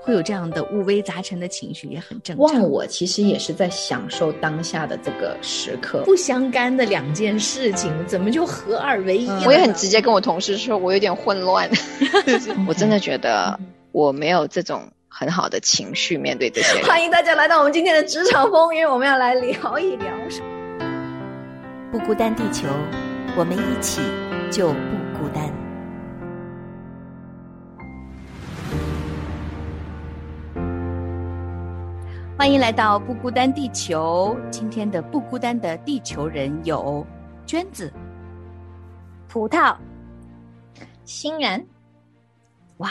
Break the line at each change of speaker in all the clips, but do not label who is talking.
会有这样的五味杂陈的情绪，也很正常。
忘我其实也是在享受当下的这个时刻，
不相干的两件事情，怎么就合二为一？
我也很直接跟我同事说，我有点混乱。我真的觉得我没有这种很好的情绪面对这些。
欢迎大家来到我们今天的职场风云，我们要来聊一聊。
不孤单，地球，我们一起就不孤单。
欢迎来到不孤单地球。今天的不孤单的地球人有娟子、
葡萄、
欣然，
哇，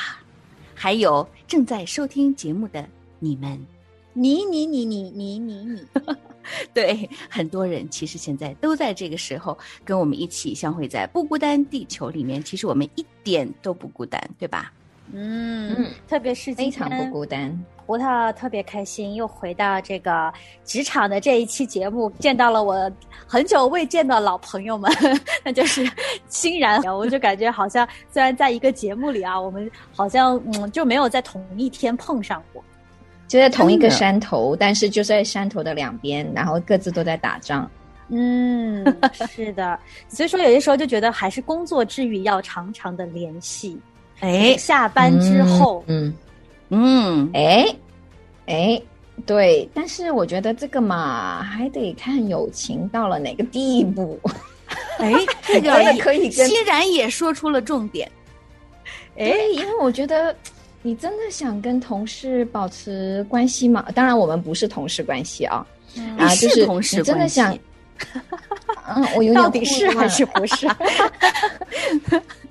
还有正在收听节目的你们，
你你你你你你你。
对，很多人其实现在都在这个时候跟我们一起相会在不孤单地球里面。其实我们一点都不孤单，对吧？
嗯，特别是
非常不孤单。
葡萄特别开心，又回到这个职场的这一期节目，见到了我很久未见的老朋友们，那就是欣然。我就感觉好像虽然在一个节目里啊，我们好像嗯就没有在同一天碰上过。
就在同一个山头，但是就在山头的两边，然后各自都在打仗。
嗯，是的，所以说有些时候就觉得还是工作之余要常常的联系。
哎，
下班之后，
嗯嗯，哎哎，对，但是我觉得这个嘛，还得看友情到了哪个地步。
哎，这个可以，欣然也说出了重点。
哎，因为我觉得。你真的想跟同事保持关系吗？当然，我们不是同事关系啊，
啊，就是同事
真的想，嗯，我有点
到底是还是不是？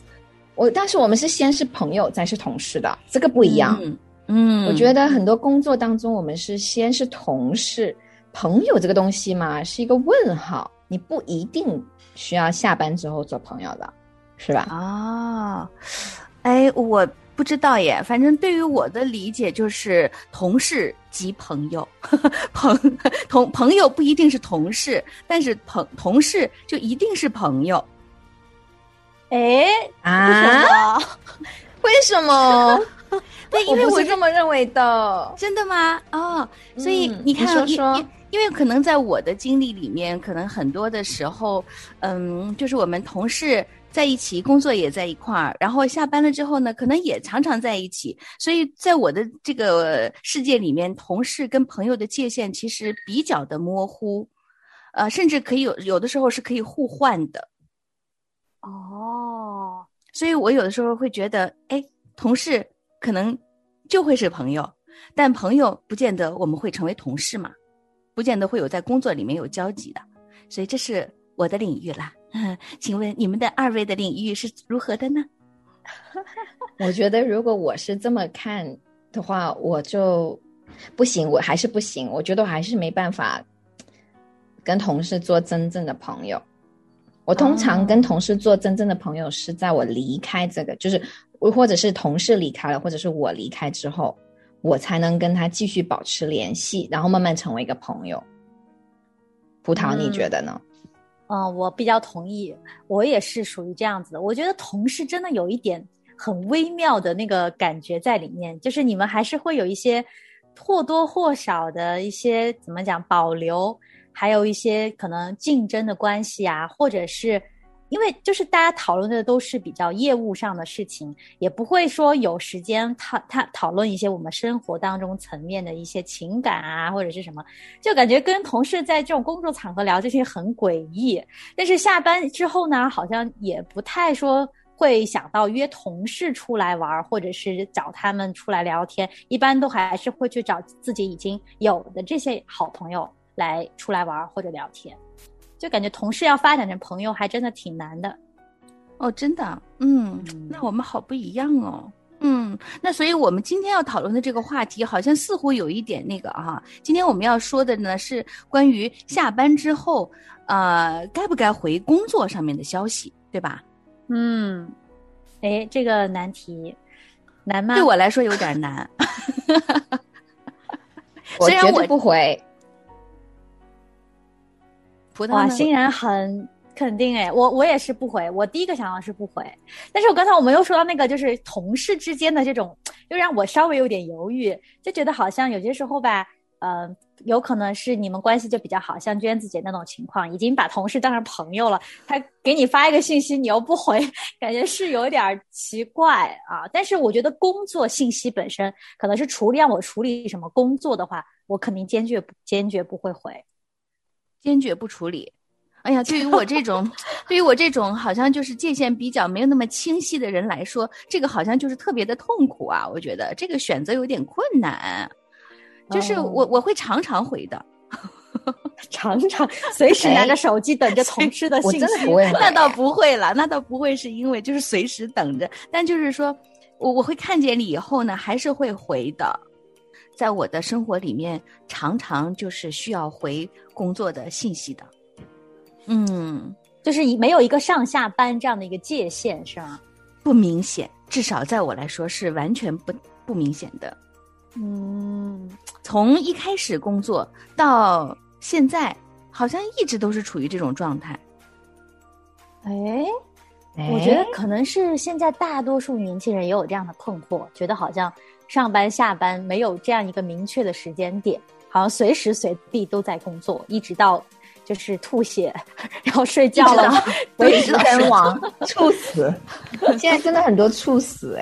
我但是我们是先是朋友，再是同事的，这个不一样。
嗯，
我觉得很多工作当中，我们是先是同事，朋友这个东西嘛，是一个问号，你不一定需要下班之后做朋友的，是吧？
啊，哎，我。不知道耶，反正对于我的理解就是同事即朋友，朋同朋友不一定是同事，但是朋同事就一定是朋友。
哎
啊？为什么？
对，因为
我是这么认为的。
真的吗？哦，所以
你
看，
说说，
因为可能在我的经历里面，可能很多的时候，嗯，就是我们同事。在一起工作也在一块儿，然后下班了之后呢，可能也常常在一起。所以在我的这个世界里面，同事跟朋友的界限其实比较的模糊，呃，甚至可以有有的时候是可以互换的。
哦，
所以我有的时候会觉得，哎，同事可能就会是朋友，但朋友不见得我们会成为同事嘛，不见得会有在工作里面有交集的。所以这是我的领域啦。嗯，请问你们的二位的领域是如何的呢？
我觉得如果我是这么看的话，我就不行，我还是不行。我觉得我还是没办法跟同事做真正的朋友。我通常跟同事做真正的朋友是在我离开这个，就是或者是同事离开了，或者是我离开之后，我才能跟他继续保持联系，然后慢慢成为一个朋友。葡萄，你觉得呢？
嗯，我比较同意，我也是属于这样子的。我觉得同事真的有一点很微妙的那个感觉在里面，就是你们还是会有一些或多或少的一些怎么讲保留，还有一些可能竞争的关系啊，或者是。因为就是大家讨论的都是比较业务上的事情，也不会说有时间讨讨讨论一些我们生活当中层面的一些情感啊，或者是什么，就感觉跟同事在这种工作场合聊这些很诡异。但是下班之后呢，好像也不太说会想到约同事出来玩，或者是找他们出来聊天，一般都还是会去找自己已经有的这些好朋友来出来玩或者聊天。就感觉同事要发展成朋友，还真的挺难的。
哦，真的，嗯，那我们好不一样哦，嗯，那所以我们今天要讨论的这个话题，好像似乎有一点那个啊。今天我们要说的呢，是关于下班之后，呃，该不该回工作上面的消息，对吧？
嗯，哎，这个难题难吗？
对我来说有点难。
我绝对不回。
哇，欣然很肯定哎，我我也是不回，我第一个想到是不回。但是我刚才我们又说到那个，就是同事之间的这种 又让我稍微有点犹豫，就觉得好像有些时候吧，呃，有可能是你们关系就比较好，像娟子姐那种情况，已经把同事当成朋友了，他给你发一个信息，你又不回，感觉是有点奇怪啊。但是我觉得工作信息本身，可能是处理让我处理什么工作的话，我肯定坚决坚决不会回，
坚决不处理。哎呀，对于我这种，对于我这种好像就是界限比较没有那么清晰的人来说，这个好像就是特别的痛苦啊！我觉得这个选择有点困难，就是我我会常常回的，
常常随时拿着手机等着同事的信息。
那倒不会了，那倒不会是因为就是随时等着，但就是说我我会看见你以后呢，还是会回的。在我的生活里面，常常就是需要回工作的信息的。嗯，
就是没有一个上下班这样的一个界限，是吗？
不明显，至少在我来说是完全不不明显的。
嗯，
从一开始工作到现在，好像一直都是处于这种状态。
哎，我觉得可能是现在大多数年轻人也有这样的困惑，觉得好像上班下班没有这样一个明确的时间点，好像随时随地都在工作，一直到。就是吐血，然后睡觉了，
为时身亡，猝死。现在真的很多猝死，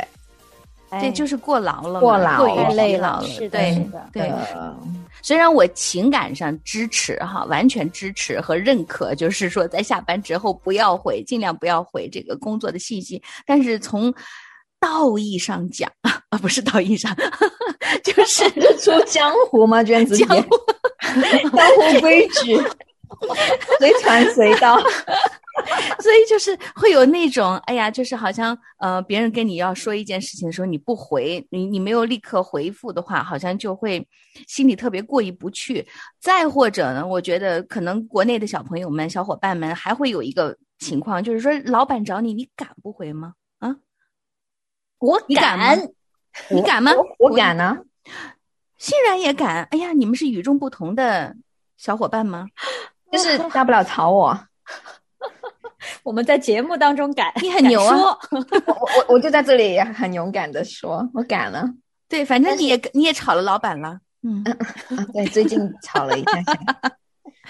哎，对，就是过劳了，
过劳
太累
了，
是的，对。虽然我情感上支持哈，完全支持和认可，就是说在下班之后不要回，尽量不要回这个工作的信息。但是从道义上讲 啊，不是道义上，就是
出江湖吗？娟子
江湖，
江湖规矩。随传随到，
所以就是会有那种，哎呀，就是好像呃，别人跟你要说一件事情的时候，你不回，你你没有立刻回复的话，好像就会心里特别过意不去。再或者呢，我觉得可能国内的小朋友们、小伙伴们还会有一个情况，就是说，老板找你，你敢不回吗？啊，
我
敢，你敢吗？
我敢呢，
欣然也敢。哎呀，你们是与众不同的小伙伴吗？
就是大不了吵我，
我们在节目当中敢，
你很牛啊！
我我我就在这里很勇敢的说，我敢了。
对，反正你也你也吵了老板了，
嗯，对，最近吵了一下下。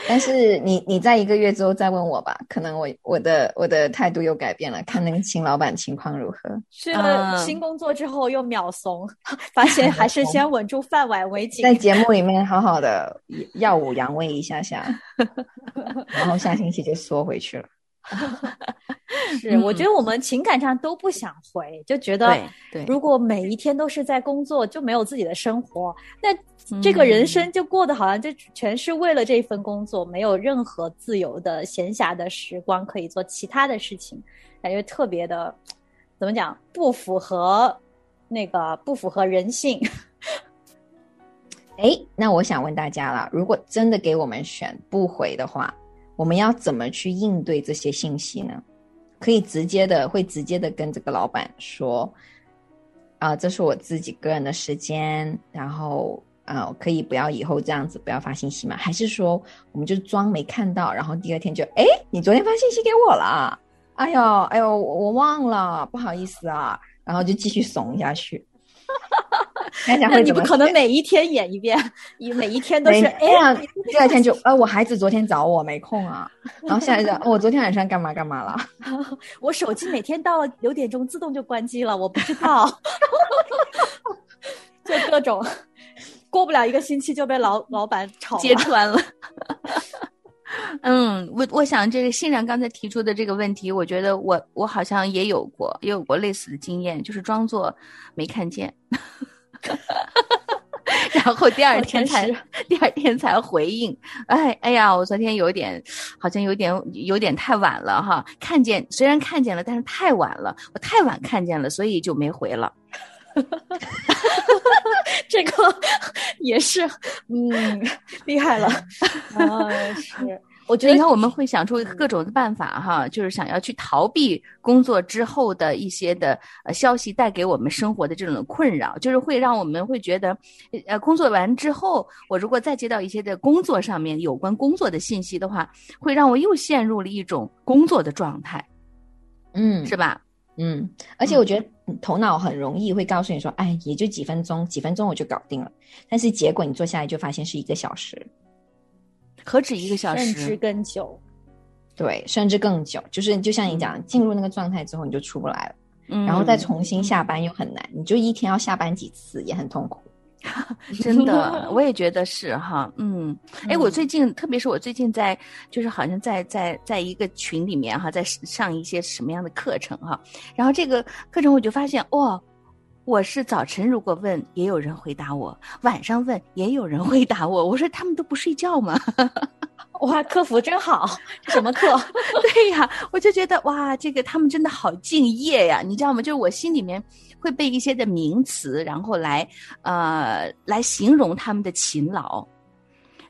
但是你你在一个月之后再问我吧，可能我我的我的态度又改变了，看那个新老板情况如何。
去了新工作之后又秒怂，发现还是先稳住饭碗为 紧。
在 节目里面好好的耀武扬威一下下，然后下星期就缩回去了。
是，我觉得我们情感上都不想回，就觉得，如果每一天都是在工作，就没有自己的生活，那这个人生就过得好像就全是为了这份工作，没有任何自由的闲暇的时光可以做其他的事情，感觉特别的，怎么讲，不符合那个不符合人性。
哎，那我想问大家了，如果真的给我们选不回的话。我们要怎么去应对这些信息呢？可以直接的，会直接的跟这个老板说，啊，这是我自己个人的时间，然后啊，可以不要以后这样子，不要发信息吗？还是说，我们就装没看到，然后第二天就，哎，你昨天发信息给我了，哎呦，哎呦，我忘了，不好意思啊，然后就继续怂下去。
那你不可能每一天演一遍，你每一天都是哎呀，
第二天就呃，我孩子昨天找我没空啊，然后下一个我 昨天晚上干嘛干嘛了？
我手机每天到了九点钟自动就关机了，我不知道，就各种过不了一个星期就被老老板炒
揭穿了。嗯，我我想这个欣然刚才提出的这个问题，我觉得我我好像也有过，也有过类似的经验，就是装作没看见。然后第二天才第二天才回应，哎哎呀，我昨天有点好像有点有点太晚了哈，看见虽然看见了，但是太晚了，我太晚看见了，所以就没回了。
这个也是，嗯，厉害了啊，是。我觉得
你看，我们会想出各种的办法哈，就是想要去逃避工作之后的一些的呃消息带给我们生活的这种困扰，就是会让我们会觉得，呃，工作完之后，我如果再接到一些的工作上面有关工作的信息的话，会让我又陷入了一种工作的状态，
嗯，
是吧？
嗯，而且我觉得头脑很容易会告诉你说，哎，也就几分钟，几分钟我就搞定了。但是结果你坐下来就发现是一个小时，
何止一个小时，
甚至更久。
对，甚至更久。就是就像你讲，进入那个状态之后，你就出不来了。
嗯
然后再重新下班又很难，你就一天要下班几次，也很痛苦。
真的，我也觉得是哈，嗯，哎，我最近，特别是我最近在，就是好像在在在一个群里面哈，在上一些什么样的课程哈，然后这个课程我就发现，哇，我是早晨如果问，也有人回答我；晚上问，也有人回答我。我说他们都不睡觉吗？
哇，客服真好，什么课？
对呀，我就觉得哇，这个他们真的好敬业呀，你知道吗？就是我心里面会被一些的名词，然后来呃来形容他们的勤劳，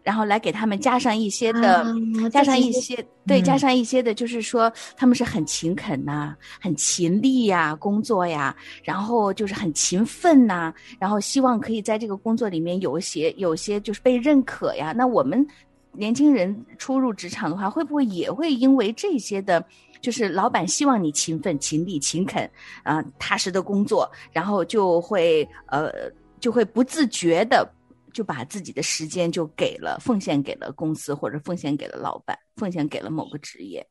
然后来给他们加上一些的，加上一些对，加上一些的，就是说他们是很勤恳呐、很勤力呀，工作呀，然后就是很勤奋呐、然后希望可以在这个工作里面有一些有些就是被认可呀。那我们。年轻人初入职场的话，会不会也会因为这些的，就是老板希望你勤奋、勤力、勤恳啊、呃踏实的工作，然后就会呃就会不自觉的就把自己的时间就给了奉献给了公司，或者奉献给了老板，奉献给了某个职业。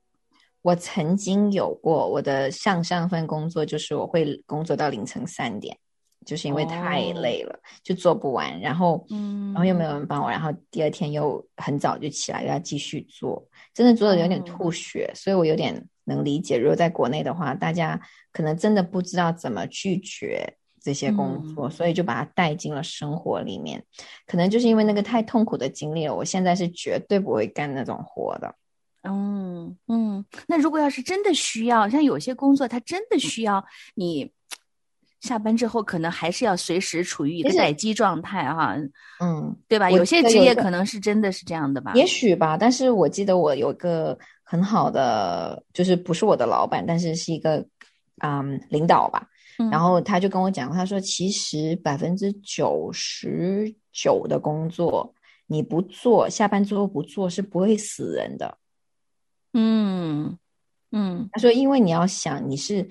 我曾经有过我的上上份工作，就是我会工作到凌晨三点。就是因为太累了，
哦、
就做不完，然后，
嗯，
然后又没有人帮我，然后第二天又很早就起来要继续做，真的做的有点吐血，
哦、
所以我有点能理解。如果在国内的话，大家可能真的不知道怎么拒绝这些工作，
嗯、
所以就把它带进了生活里面。可能就是因为那个太痛苦的经历了，我现在是绝对不会干那种活的。
嗯嗯，那如果要是真的需要，像有些工作，它真的需要你。下班之后，可能还是要随时处于一个待机状态哈，
嗯，
对吧？有些职业可能是真的是这样的吧？
也许吧，但是我记得我有个很好的，就是不是我的老板，但是是一个嗯领导吧，
嗯、
然后他就跟我讲，他说其实百分之九十九的工作你不做，下班之后不做是不会死人的。
嗯嗯，
他说，因为你要想你是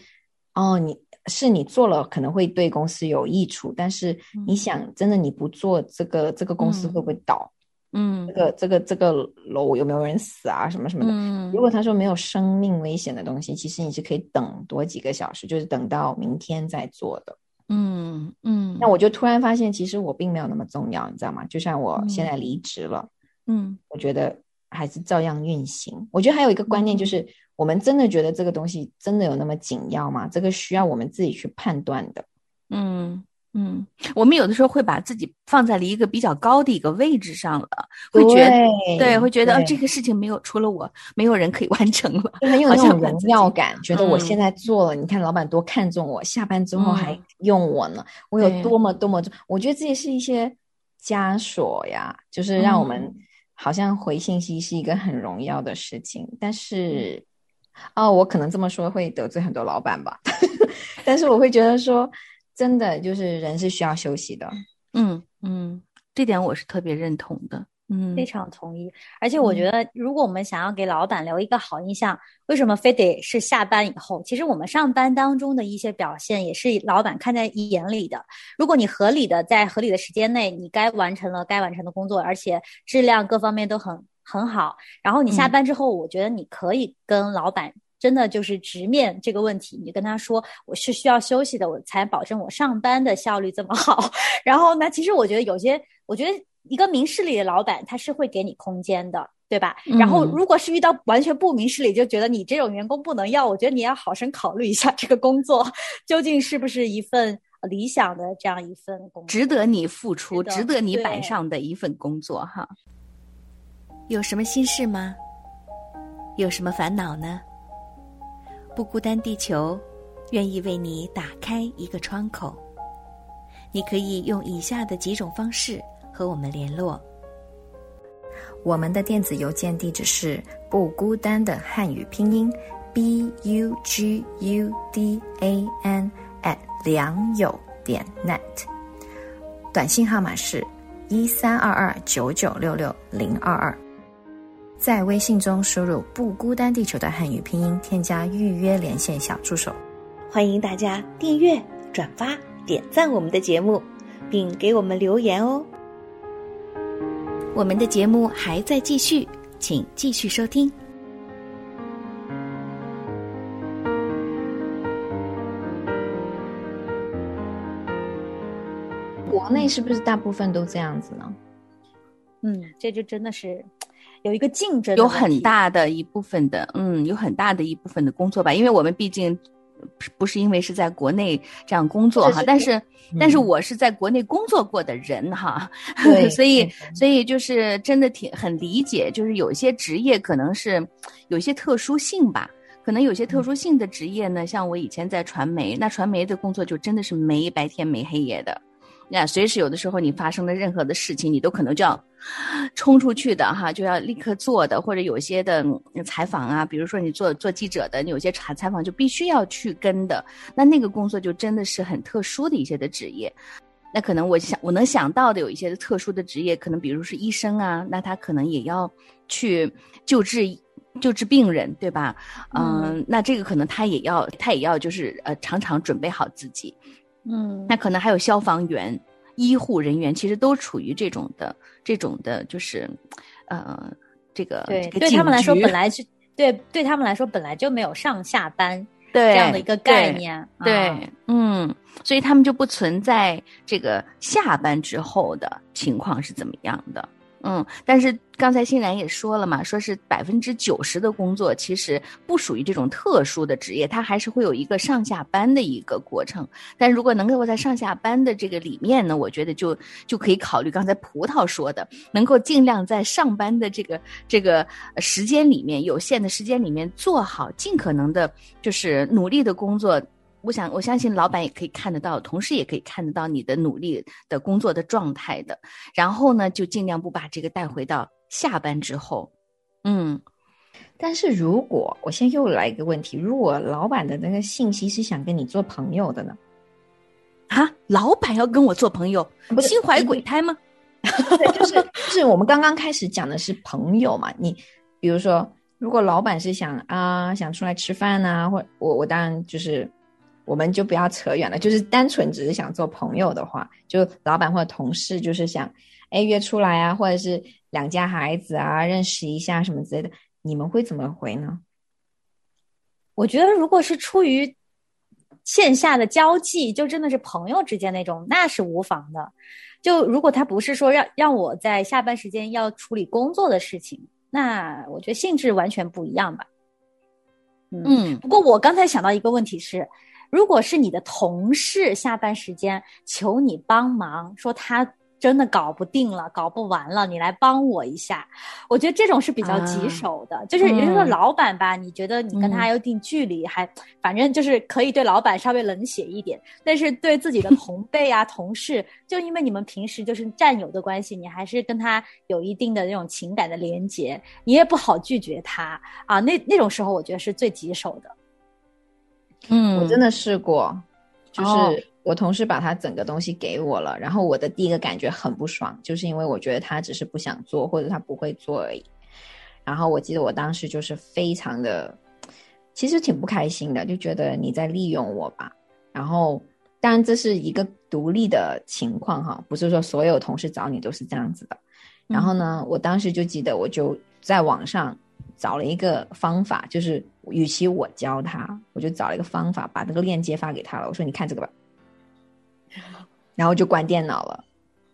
哦你。是你做了可能会对公司有益处，但是你想真的你不做这个，这个公司会不会倒？
嗯，
这个这个这个楼有没有人死啊？什么什么的？
嗯，
如果他说没有生命危险的东西，其实你是可以等多几个小时，就是等到明天再做的。
嗯嗯，
那我就突然发现，其实我并没有那么重要，你知道吗？就像我现在离职了，
嗯，
我觉得还是照样运行。我觉得还有一个观念就是。我们真的觉得这个东西真的有那么紧要吗？这个需要我们自己去判断的。
嗯嗯，我们有的时候会把自己放在了一个比较高的一个位置上了，会觉得对，会觉得、哦、这个事情没有除了我，没有人可以完成了，
就很有那种荣耀感，觉得我现在做了，嗯、你看老板多看重我，下班之后还用我呢，
嗯、
我有多。么多么，我觉得这也是一些枷锁呀，就是让我们好像回信息是一个很荣耀的事情，但是。哦，我可能这么说会得罪很多老板吧，但是我会觉得说，真的就是人是需要休息的。
嗯嗯，这点我是特别认同的。嗯，
非常同意。而且我觉得，如果我们想要给老板留一个好印象，为什么非得是下班以后？其实我们上班当中的一些表现，也是老板看在眼里的。如果你合理的在合理的时间内，你该完成了该完成的工作，而且质量各方面都很。很好，然后你下班之后，我觉得你可以跟老板真的就是直面这个问题，你跟他说我是需要休息的，我才保证我上班的效率这么好。然后呢，其实我觉得有些，我觉得一个明事理的老板他是会给你空间的，对吧？然后如果是遇到完全不明事理，就觉得你这种员工不能要，我觉得你要好生考虑一下这个工作究竟是不是一份理想的这样一份工作，
值得你付出、
值得
值得你摆上的一份工作哈。
有什么心事吗？有什么烦恼呢？不孤单地球愿意为你打开一个窗口。你可以用以下的几种方式和我们联络。我们的电子邮件地址是不孤单的汉语拼音 b u g u d a n at 良友点 net，短信号码是一三二二九九六六零二二。在微信中输入“不孤单地球”的汉语拼音，添加预约连线小助手，欢迎大家订阅、转发、点赞我们的节目，并给我们留言哦。我们的节目还在继续，请继续收听。
国内是不是大部分都这样子呢？
嗯，这就真的是有一个竞争，
有很大的一部分的，嗯，有很大的一部分的工作吧，因为我们毕竟不是因为是在国内这样工作哈，但是但是我是在国内工作过的人哈，所以所以就是真的挺很理解，就是有一些职业可能是有些特殊性吧，可能有些特殊性的职业呢，像我以前在传媒，那传媒的工作就真的是没白天没黑夜的。那随时有的时候你发生的任何的事情，你都可能就要冲出去的哈，就要立刻做的，或者有些的采访啊，比如说你做做记者的，你有些采采访就必须要去跟的，那那个工作就真的是很特殊的一些的职业。那可能我想我能想到的有一些特殊的职业，可能比如是医生啊，那他可能也要去救治救治病人，对吧？嗯，那这个可能他也要他也要就是呃常常准备好自己。
嗯，
那可能还有消防员、医护人员，其实都处于这种的、这种的，就是，呃，这个
对对他们来说，本来是对对他们来说本来就没有上下班
这
样的一个概念，
对，嗯，所以他们就不存在这个下班之后的情况是怎么样的。嗯，但是刚才欣然也说了嘛，说是百分之九十的工作其实不属于这种特殊的职业，它还是会有一个上下班的一个过程。但如果能够在上下班的这个里面呢，我觉得就就可以考虑刚才葡萄说的，能够尽量在上班的这个这个时间里面，有限的时间里面做好尽可能的，就是努力的工作。我想，我相信老板也可以看得到，同事也可以看得到你的努力的工作的状态的。然后呢，就尽量不把这个带回到下班之后。嗯，
但是如果我现在又来一个问题，如果老板的那个信息是想跟你做朋友的呢？
啊，老板要跟我做朋友，
不
心怀鬼胎吗？
对，就是就是我们刚刚开始讲的是朋友嘛。你比如说，如果老板是想啊想出来吃饭呐，或我我当然就是。我们就不要扯远了，就是单纯只是想做朋友的话，就老板或者同事就是想，哎约出来啊，或者是两家孩子啊认识一下什么之类的，你们会怎么回呢？
我觉得如果是出于线下的交际，就真的是朋友之间那种，那是无妨的。就如果他不是说让让我在下班时间要处理工作的事情，那我觉得性质完全不一样吧。嗯，不过我刚才想到一个问题是。如果是你的同事下班时间求你帮忙，说他真的搞不定了，搞不完了，你来帮我一下，我觉得这种是比较棘手的。就是也就是说，老板吧，你觉得你跟他有一定距离，还反正就是可以对老板稍微冷血一点，但是对自己的 同辈啊、同事，就因为你们平时就是战友的关系，你还是跟他有一定的那种情感的连接，你也不好拒绝他啊。那那种时候，我觉得是最棘手的。
嗯，
我真的试过，就是我同事把他整个东西给我了，然后我的第一个感觉很不爽，就是因为我觉得他只是不想做或者他不会做而已。然后我记得我当时就是非常的，其实挺不开心的，就觉得你在利用我吧。然后当然这是一个独立的情况哈，不是说所有同事找你都是这样子的。然后呢，我当时就记得我就在网上。找了一个方法，就是与其我教他，我就找了一个方法，把那个链接发给他了。我说：“你看这个吧。”然后就关电脑了。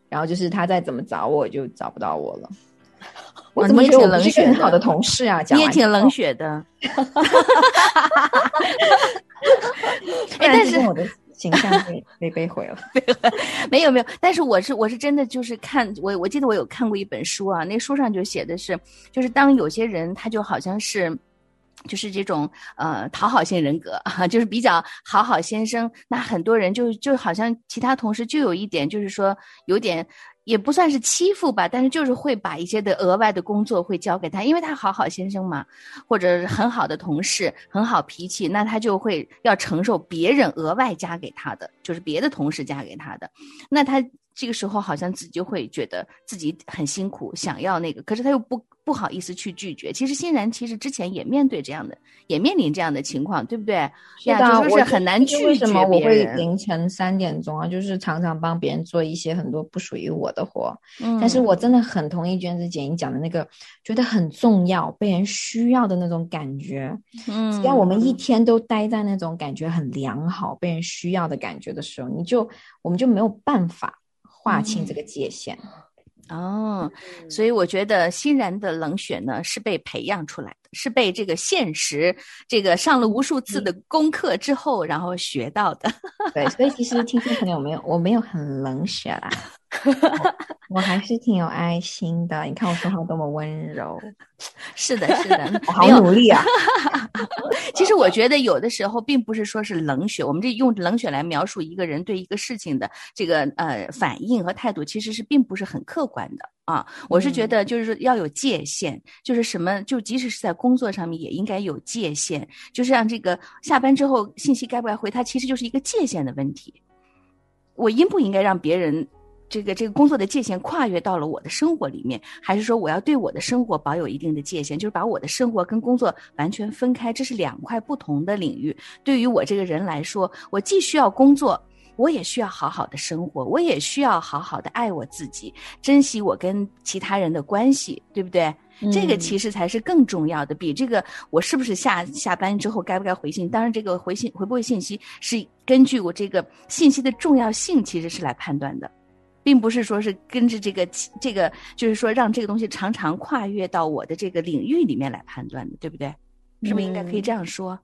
然后就是他再怎么找我，就找不到我了。我怎么觉得我不是很好的同事啊？
你也挺冷血的。
哎，但是我的。形象被被被毁 了，
没有没有，但是我是我是真的就是看我我记得我有看过一本书啊，那书上就写的是，就是当有些人他就好像是，就是这种呃讨好性人格，就是比较好好先生，那很多人就就好像其他同事就有一点就是说有点也不算是欺负吧，但是就是会把一些的额外的工作会交给他，因为他好好先生嘛，或者很好的同事，很好脾气，那他就会要承受别人额外加给他的，就是别的同事加给他的，那他。这个时候好像自己就会觉得自己很辛苦，想要那个，可是他又不不好意思去拒绝。其实欣然其实之前也面对这样的，也面临这样的情况，对不对？
是的，
就是很难拒绝
为什么我会凌晨三点钟啊？就是常常帮别人做一些很多不属于我的活。嗯，但是我真的很同意娟子姐你讲的那个，觉得很重要，被人需要的那种感觉。嗯，只要我们一天都待在那种感觉很良好、被人需要的感觉的时候，你就我们就没有办法。划清这个界限，
哦，所以我觉得欣然的冷血呢是被培养出来的，是被这个现实这个上了无数次的功课之后，然后学到的。
对，所以其实听众朋友没有，我没有很冷血啦。我还是挺有爱心的，你看我说话多么温柔。
是的，是的，
我好努力啊。
其实我觉得有的时候并不是说是冷血，我们这用冷血来描述一个人对一个事情的这个呃反应和态度，其实是并不是很客观的啊。我是觉得就是说要有界限，就是什么，就即使是在工作上面也应该有界限，就是让这个下班之后信息该不该回，它其实就是一个界限的问题。我应不应该让别人？这个这个工作的界限跨越到了我的生活里面，还是说我要对我的生活保有一定的界限，就是把我的生活跟工作完全分开，这是两块不同的领域。对于我这个人来说，我既需要工作，我也需要好好的生活，我也需要好好的爱我自己，珍惜我跟其他人的关系，对不对？这个其实才是更重要的，比这个我是不是下下班之后该不该回信？当然，这个回信回不回信息是根据我这个信息的重要性，其实是来判断的。并不是说是跟着这个这个，就是说让这个东西常常跨越到我的这个领域里面来判断的，对不对？是不是应该可以这样说？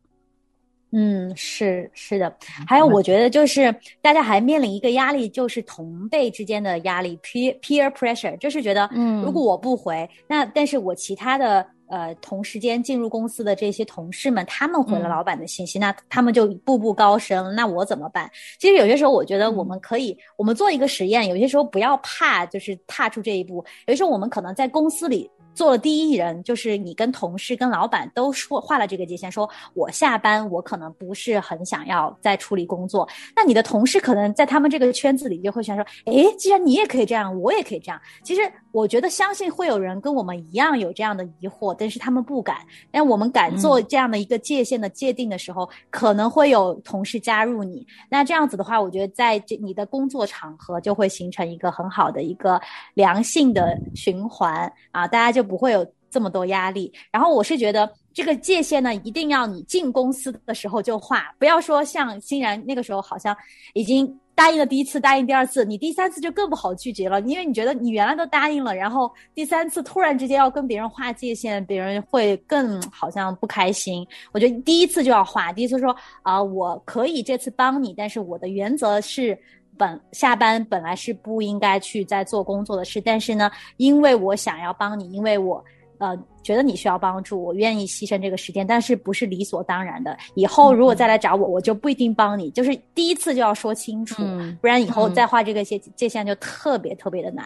嗯，是是的。还有，我觉得就是大家还面临一个压力，就是同辈之间的压力，peer peer pressure，就是觉得，嗯，如果我不回，那但是我其他的。呃，同时间进入公司的这些同事们，他们回了老板的信息，那他们就步步高升，那我怎么办？其实有些时候，我觉得我们可以，我们做一个实验，有些时候不要怕，就是踏出这一步。有些时候，我们可能在公司里。做了第一人，就是你跟同事、跟老板都说画了这个界限，说我下班我可能不是很想要再处理工作。那你的同事可能在他们这个圈子里就会想说，诶，既然你也可以这样，我也可以这样。其实我觉得相信会有人跟我们一样有这样的疑惑，但是他们不敢。但我们敢做这样的一个界限的界定的时候，可能会有同事加入你。那这样子的话，我觉得在这你的工作场合就会形成一个很好的一个良性的循环啊，大家就。不会有这么多压力。然后我是觉得这个界限呢，一定要你进公司的时候就画，不要说像欣然那个时候好像已经答应了第一次，答应第二次，你第三次就更不好拒绝了，因为你觉得你原来都答应了，然后第三次突然之间要跟别人划界限，别人会更好像不开心。我觉得第一次就要画，第一次说啊，我可以这次帮你，但是我的原则是。本下班本来是不应该去在做工作的事，但是呢，因为我想要帮你，因为我呃觉得你需要帮助，我愿意牺牲这个时间，但是不是理所当然的。以后如果再来找我，我就不一定帮你，就是第一次就要说清楚，不然以后再画这个界界限就特别特别的难。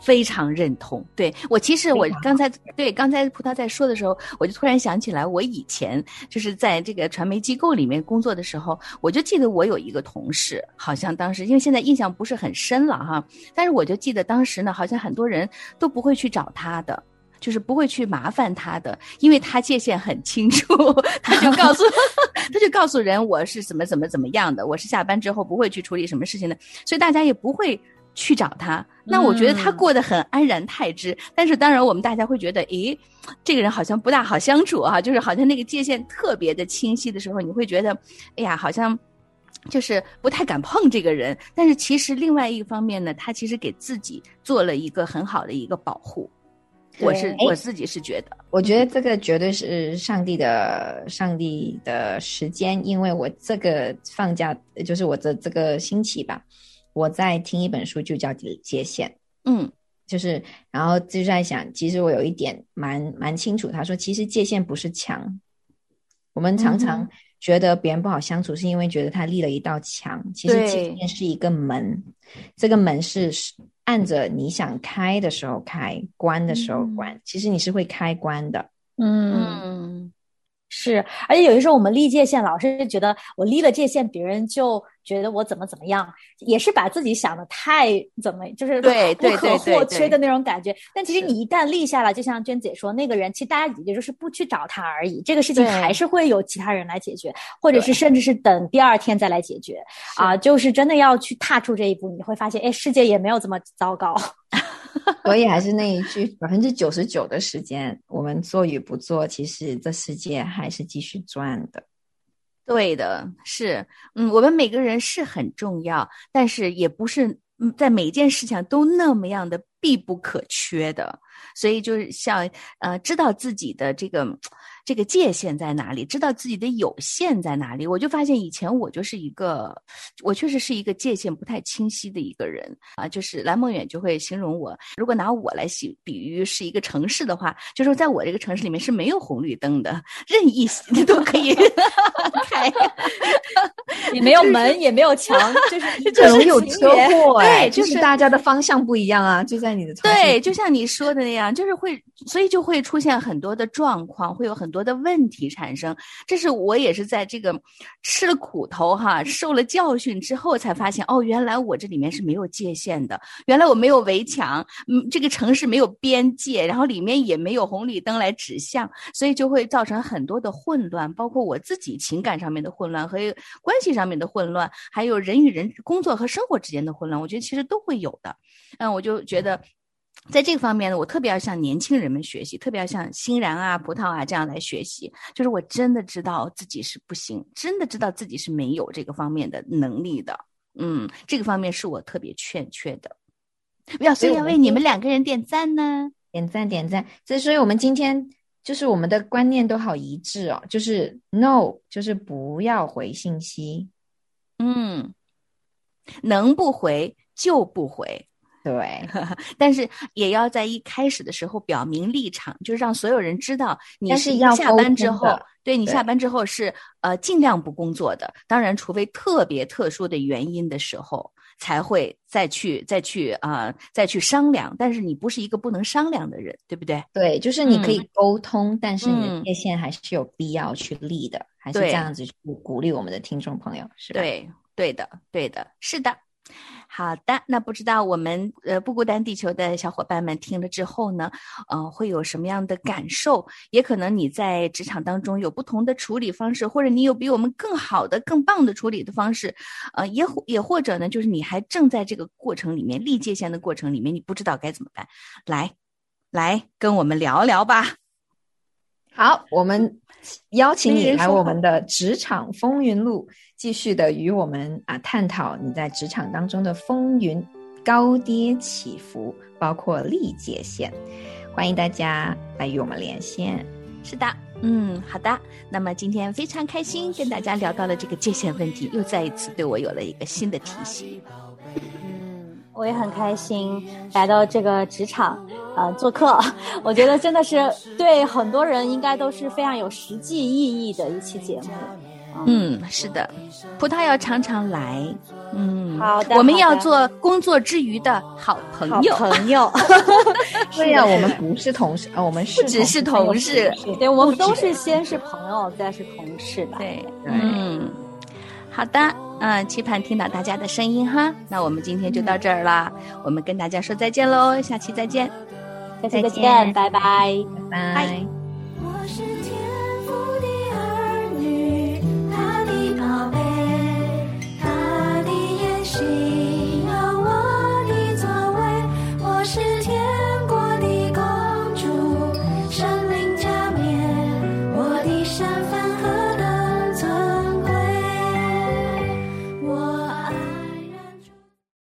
非常认同，对我其实我刚才对刚才葡萄在说的时候，我就突然想起来，我以前就是在这个传媒机构里面工作的时候，我就记得我有一个同事，好像当时因为现在印象不是很深了哈，但是我就记得当时呢，好像很多人都不会去找他的，就是不会去麻烦他的，因为他界限很清楚，他就告诉 他就告诉人我是怎么怎么怎么样的，我是下班之后不会去处理什么事情的，所以大家也不会。去找他，那我觉得他过得很安然泰之。但是当然，我们大家会觉得，诶，这个人好像不大好相处啊，就是好像那个界限特别的清晰的时候，你会觉得，哎呀，好像就是不太敢碰这个人。但是其实另外一个方面呢，他其实给自己做了一个很好的一个保护。我是我自己是觉得，
我觉得这个绝对是上帝的上帝的时间，因为我这个放假就是我的这个星期吧。我在听一本书，就叫《界限》。
嗯，
就是，然后就在想，其实我有一点蛮蛮清楚。他说，其实界限不是墙。我们常常觉得别人不好相处，是因为觉得他立了一道墙。其实界限是一个门，这个门是按着你想开的时候开，关的时候关。其实你是会开关的。
嗯，是。而且有些时候我们立界限，老是觉得我立了界限，别人就觉得我怎么怎么样，也是把自己想的太怎么，就是
对
不可或缺的那种感觉。但其实你一旦立下了，就像娟姐说，那个人其实大家也就是不去找他而已，这个事情还是会有其他人来解决，或者是甚至是等第二天再来解决。啊，就是真的要去踏出这一步，你会发现，哎，世界也没有这么糟糕。
所以还是那一句，百分之九十九的时间，我们做与不做，其实这世界还是继续转的。
对的，是，嗯，我们每个人是很重要，但是也不是在每件事情都那么样的必不可缺的。所以就是像呃，知道自己的这个。这个界限在哪里？知道自己的有限在哪里？我就发现以前我就是一个，我确实是一个界限不太清晰的一个人啊。就是蓝梦远就会形容我，如果拿我来比比喻是一个城市的话，就说在我这个城市里面是没有红绿灯的，任意都可以 开，
也没有门，也没有墙，就是
就是有车祸，
对，
就是大家的方向不一样啊，就在你的
对，就像你说的那样，就是会，所以就会出现很多的状况，会有很多。的问题产生，这是我也是在这个吃了苦头哈，受了教训之后才发现，哦，原来我这里面是没有界限的，原来我没有围墙，嗯，这个城市没有边界，然后里面也没有红绿灯来指向，所以就会造成很多的混乱，包括我自己情感上面的混乱和关系上面的混乱，还有人与人工作和生活之间的混乱，我觉得其实都会有的，嗯，我就觉得。在这个方面呢，我特别要向年轻人们学习，特别要向欣然啊、葡萄啊这样来学习。就是我真的知道自己是不行，真的知道自己是没有这个方面的能力的。嗯，这个方面是我特别欠缺的。要所以要为你们两个人点赞呢，
点赞点赞。所以，所以我们今天就是我们的观念都好一致哦，就是 no，就是不要回信息。
嗯，能不回就不回。
对，
但是也要在一开始的时候表明立场，就是让所有人知道你
是
要下班之后，对你下班之后是呃尽量不工作的。当然，除非特别特殊的原因的时候，才会再去再去啊再去商量。但是你不是一个不能商量的人，对不对？
对，就是你可以沟通，但是你的界限还是有必要去立的，还是这样子去鼓励我们的听众朋友，是吧？
对，对的，对的，是的。好的，那不知道我们呃不孤单地球的小伙伴们听了之后呢，呃，会有什么样的感受？也可能你在职场当中有不同的处理方式，或者你有比我们更好的、更棒的处理的方式，呃，也也或者呢，就是你还正在这个过程里面立界限的过程里面，你不知道该怎么办，来，来跟我们聊聊吧。
好，我们邀请你来我们的职场风云录，继续的与我们啊探讨你在职场当中的风云高低起伏，包括历界线。欢迎大家来与我们连线。
是的，嗯，好的。那么今天非常开心跟大家聊到了这个界限问题，又再一次对我有了一个新的提醒。
我也很开心来到这个职场，呃，做客。我觉得真的是对很多人应该都是非常有实际意义的一期节目。
嗯，是的，葡萄要常常来。嗯，
好的。
我们要做工作之余的好朋友。
朋友。
对呀，我们不是同事，呃，我们
不只是同事，
对，我们都是先是朋友，再是同事的。
对，嗯，好的。嗯，期盼听到大家的声音哈。那我们今天就到这儿了，我们跟大家说再见喽，下期再见，
下期再见，拜拜，
拜拜。